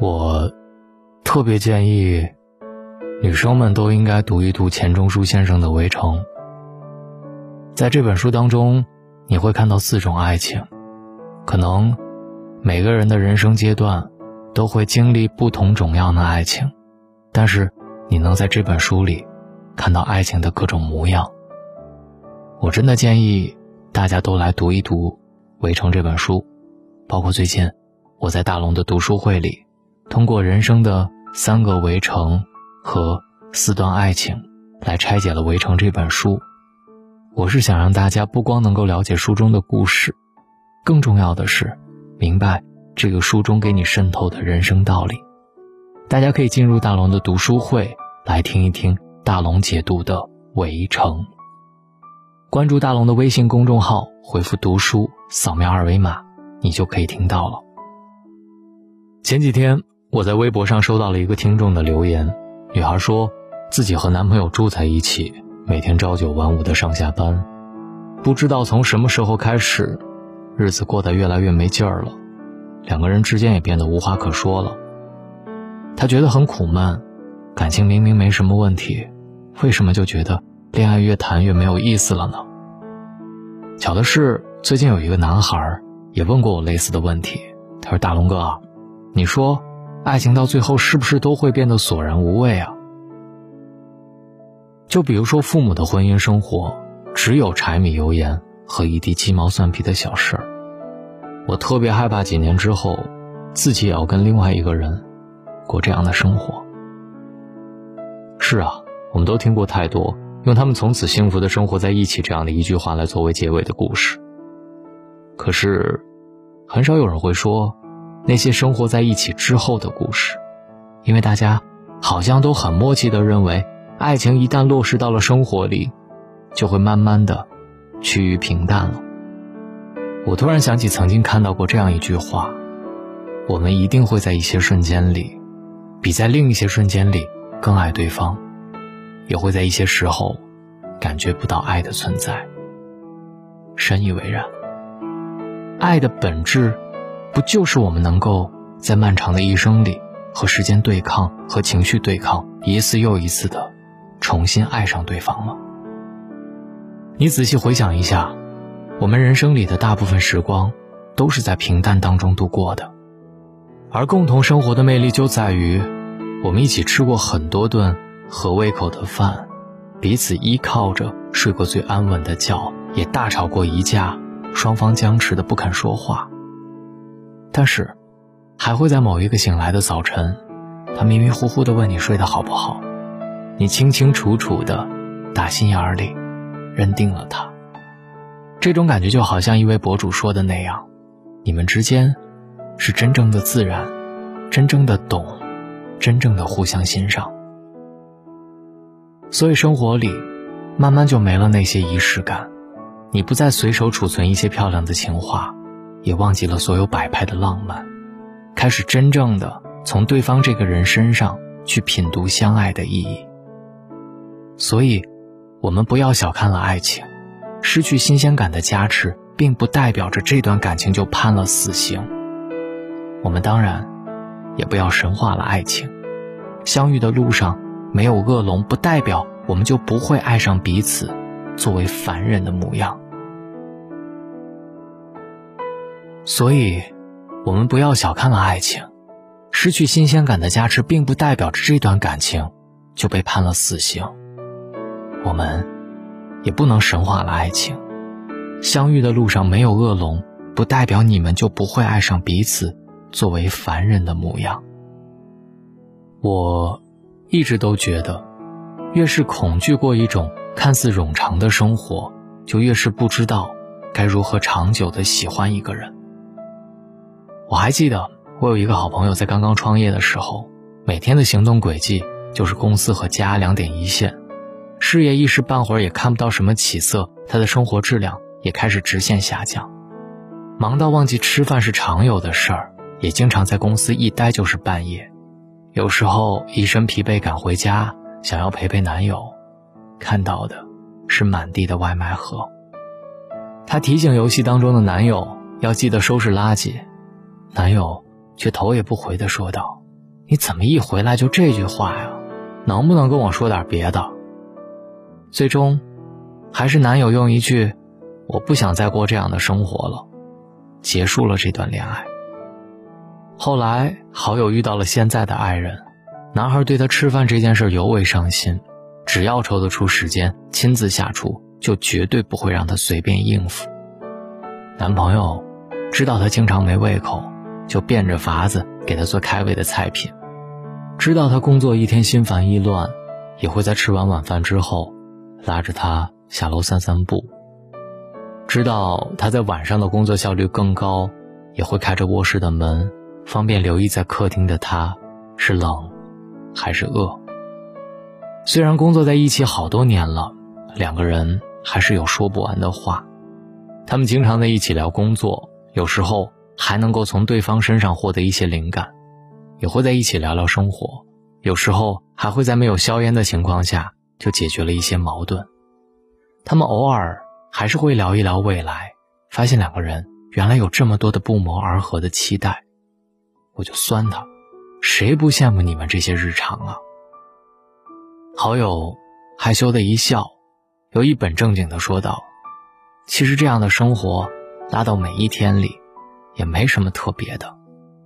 我特别建议女生们都应该读一读钱钟书先生的《围城》。在这本书当中，你会看到四种爱情，可能每个人的人生阶段都会经历不同种样的爱情，但是你能在这本书里看到爱情的各种模样。我真的建议大家都来读一读《围城》这本书，包括最近我在大龙的读书会里。通过人生的三个围城和四段爱情，来拆解了《围城》这本书。我是想让大家不光能够了解书中的故事，更重要的是明白这个书中给你渗透的人生道理。大家可以进入大龙的读书会来听一听大龙解读的《围城》。关注大龙的微信公众号，回复“读书”，扫描二维码，你就可以听到了。前几天。我在微博上收到了一个听众的留言，女孩说，自己和男朋友住在一起，每天朝九晚五的上下班，不知道从什么时候开始，日子过得越来越没劲儿了，两个人之间也变得无话可说了。她觉得很苦闷，感情明明没什么问题，为什么就觉得恋爱越谈越没有意思了呢？巧的是，最近有一个男孩也问过我类似的问题，他说：“大龙哥，你说。”爱情到最后是不是都会变得索然无味啊？就比如说父母的婚姻生活，只有柴米油盐和一地鸡毛蒜皮的小事儿。我特别害怕几年之后，自己也要跟另外一个人过这样的生活。是啊，我们都听过太多用他们从此幸福的生活在一起这样的一句话来作为结尾的故事。可是，很少有人会说。那些生活在一起之后的故事，因为大家好像都很默契地认为，爱情一旦落实到了生活里，就会慢慢的趋于平淡了。我突然想起曾经看到过这样一句话：我们一定会在一些瞬间里，比在另一些瞬间里更爱对方，也会在一些时候感觉不到爱的存在。深以为然。爱的本质。不就是我们能够在漫长的一生里和时间对抗、和情绪对抗，一次又一次的重新爱上对方吗？你仔细回想一下，我们人生里的大部分时光都是在平淡当中度过的，而共同生活的魅力就在于，我们一起吃过很多顿合胃口的饭，彼此依靠着睡过最安稳的觉，也大吵过一架，双方僵持的不肯说话。但是，还会在某一个醒来的早晨，他迷迷糊糊地问你睡得好不好，你清清楚楚的打心眼里认定了他。这种感觉就好像一位博主说的那样，你们之间是真正的自然，真正的懂，真正的互相欣赏。所以生活里，慢慢就没了那些仪式感，你不再随手储存一些漂亮的情话。也忘记了所有摆拍的浪漫，开始真正的从对方这个人身上去品读相爱的意义。所以，我们不要小看了爱情，失去新鲜感的加持，并不代表着这段感情就判了死刑。我们当然，也不要神化了爱情，相遇的路上没有恶龙，不代表我们就不会爱上彼此，作为凡人的模样。所以，我们不要小看了爱情，失去新鲜感的加持，并不代表着这段感情就被判了死刑。我们也不能神化了爱情，相遇的路上没有恶龙，不代表你们就不会爱上彼此，作为凡人的模样。我一直都觉得，越是恐惧过一种看似冗长的生活，就越是不知道该如何长久的喜欢一个人。我还记得，我有一个好朋友，在刚刚创业的时候，每天的行动轨迹就是公司和家两点一线，事业一时半会儿也看不到什么起色，他的生活质量也开始直线下降，忙到忘记吃饭是常有的事儿，也经常在公司一待就是半夜，有时候一身疲惫赶回家，想要陪陪男友，看到的是满地的外卖盒。他提醒游戏当中的男友要记得收拾垃圾。男友却头也不回地说道：“你怎么一回来就这句话呀？能不能跟我说点别的？”最终，还是男友用一句“我不想再过这样的生活了”，结束了这段恋爱。后来，好友遇到了现在的爱人，男孩对他吃饭这件事尤为上心，只要抽得出时间亲自下厨，就绝对不会让他随便应付。男朋友知道他经常没胃口，就变着法子给他做开胃的菜品；知道他工作一天心烦意乱，也会在吃完晚饭之后，拉着他下楼散散步；知道他在晚上的工作效率更高，也会开着卧室的门。方便留意在客厅的他，是冷，还是饿？虽然工作在一起好多年了，两个人还是有说不完的话。他们经常在一起聊工作，有时候还能够从对方身上获得一些灵感，也会在一起聊聊生活，有时候还会在没有硝烟的情况下就解决了一些矛盾。他们偶尔还是会聊一聊未来，发现两个人原来有这么多的不谋而合的期待。我就酸他，谁不羡慕你们这些日常啊？好友害羞的一笑，又一本正经的说道：“其实这样的生活，拉到每一天里，也没什么特别的，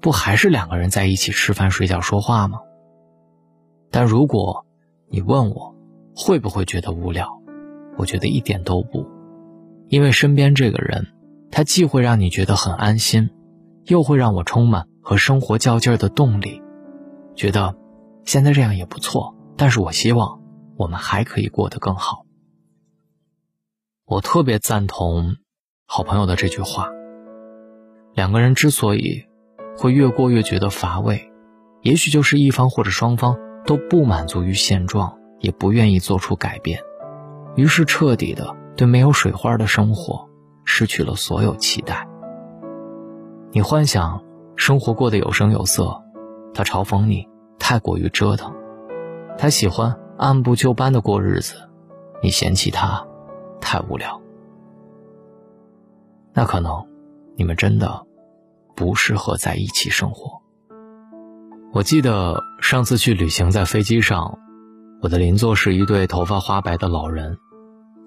不还是两个人在一起吃饭、睡觉、说话吗？但如果你问我，会不会觉得无聊？我觉得一点都不，因为身边这个人，他既会让你觉得很安心，又会让我充满。”和生活较劲儿的动力，觉得现在这样也不错，但是我希望我们还可以过得更好。我特别赞同好朋友的这句话：两个人之所以会越过越觉得乏味，也许就是一方或者双方都不满足于现状，也不愿意做出改变，于是彻底的对没有水花的生活失去了所有期待。你幻想。生活过得有声有色，他嘲讽你太过于折腾；他喜欢按部就班的过日子，你嫌弃他太无聊。那可能你们真的不适合在一起生活。我记得上次去旅行，在飞机上，我的邻座是一对头发花白的老人，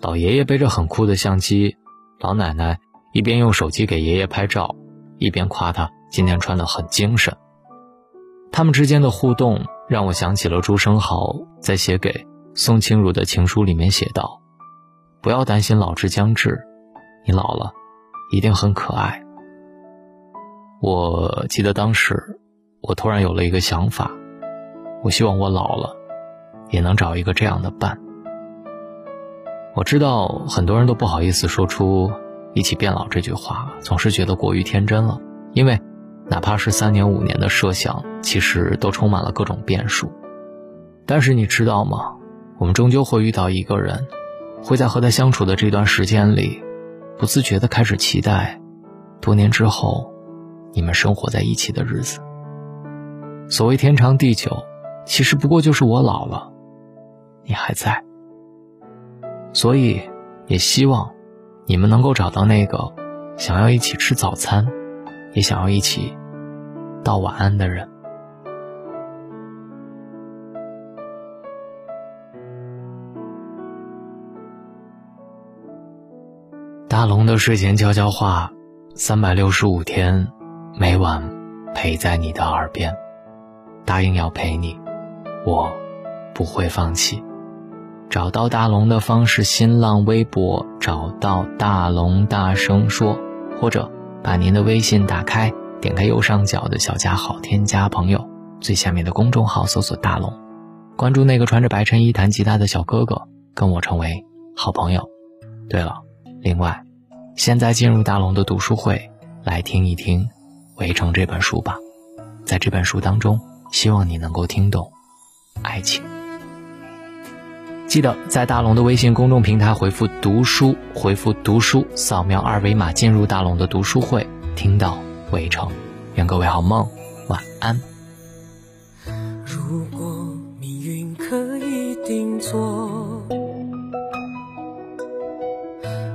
老爷爷背着很酷的相机，老奶奶一边用手机给爷爷拍照，一边夸他。今天穿的很精神。他们之间的互动让我想起了朱生豪在写给宋清如的情书里面写道：“不要担心老之将至，你老了，一定很可爱。”我记得当时，我突然有了一个想法，我希望我老了，也能找一个这样的伴。我知道很多人都不好意思说出“一起变老”这句话，总是觉得过于天真了，因为。哪怕是三年五年的设想，其实都充满了各种变数。但是你知道吗？我们终究会遇到一个人，会在和他相处的这段时间里，不自觉地开始期待，多年之后，你们生活在一起的日子。所谓天长地久，其实不过就是我老了，你还在。所以，也希望你们能够找到那个想要一起吃早餐。也想要一起道晚安的人。大龙的睡前悄悄话，三百六十五天，每晚陪在你的耳边，答应要陪你，我不会放弃。找到大龙的方式：新浪微博找到大龙，大声说，或者。把您的微信打开，点开右上角的小加号，添加朋友，最下面的公众号搜索“大龙”，关注那个穿着白衬衣弹吉他的小哥哥，跟我成为好朋友。对了，另外，现在进入大龙的读书会，来听一听《围城》这本书吧。在这本书当中，希望你能够听懂爱情。记得在大龙的微信公众平台回复“读书”，回复“读书”，扫描二维码进入大龙的读书会，听到围城。愿各位好梦，晚安。如果命运可以定做，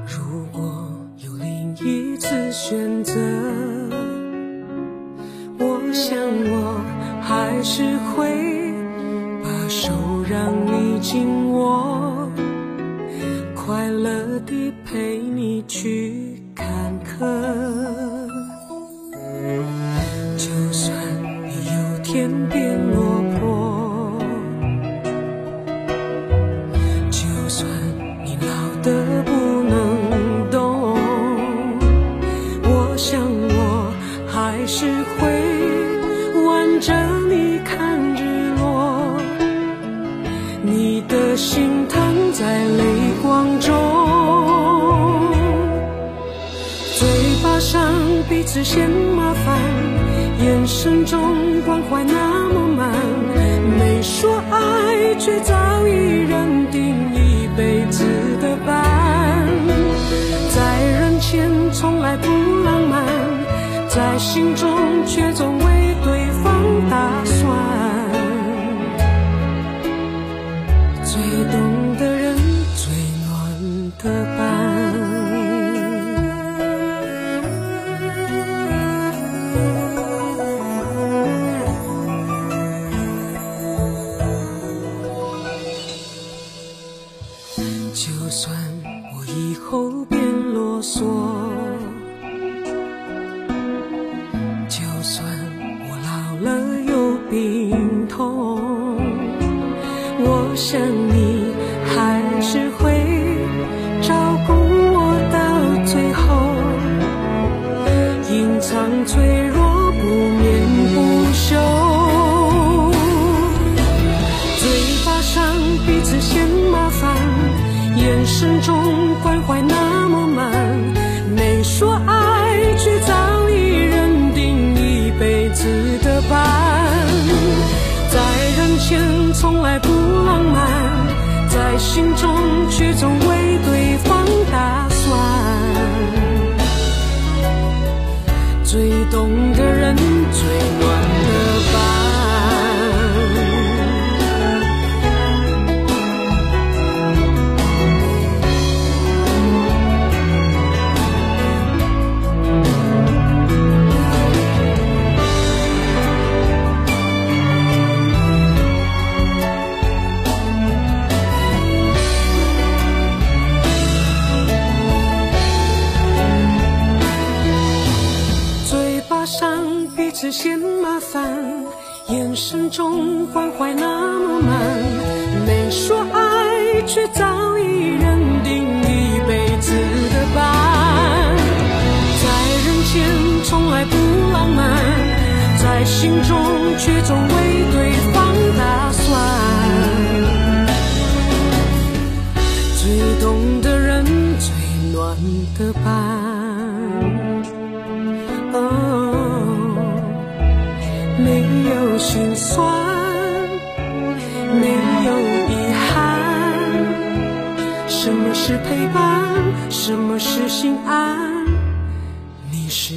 如果有另一次选择，还。是会把手让你紧握，快乐地陪你去是嫌麻烦，眼神中关怀那么满，没说爱，却早已认定一辈子的伴。在人前从来不浪漫，在心中却总隐藏脆弱不眠不休。嘴巴上彼此嫌麻烦，眼神中关怀那么满，没说爱，却早已认定一辈子的伴。在人前从来不浪漫，在心中却总一生中关怀那么满，没说爱，却早已认定一辈子的伴。在人间从来不浪漫，在心中却总未对是陪伴？什么是心安？你是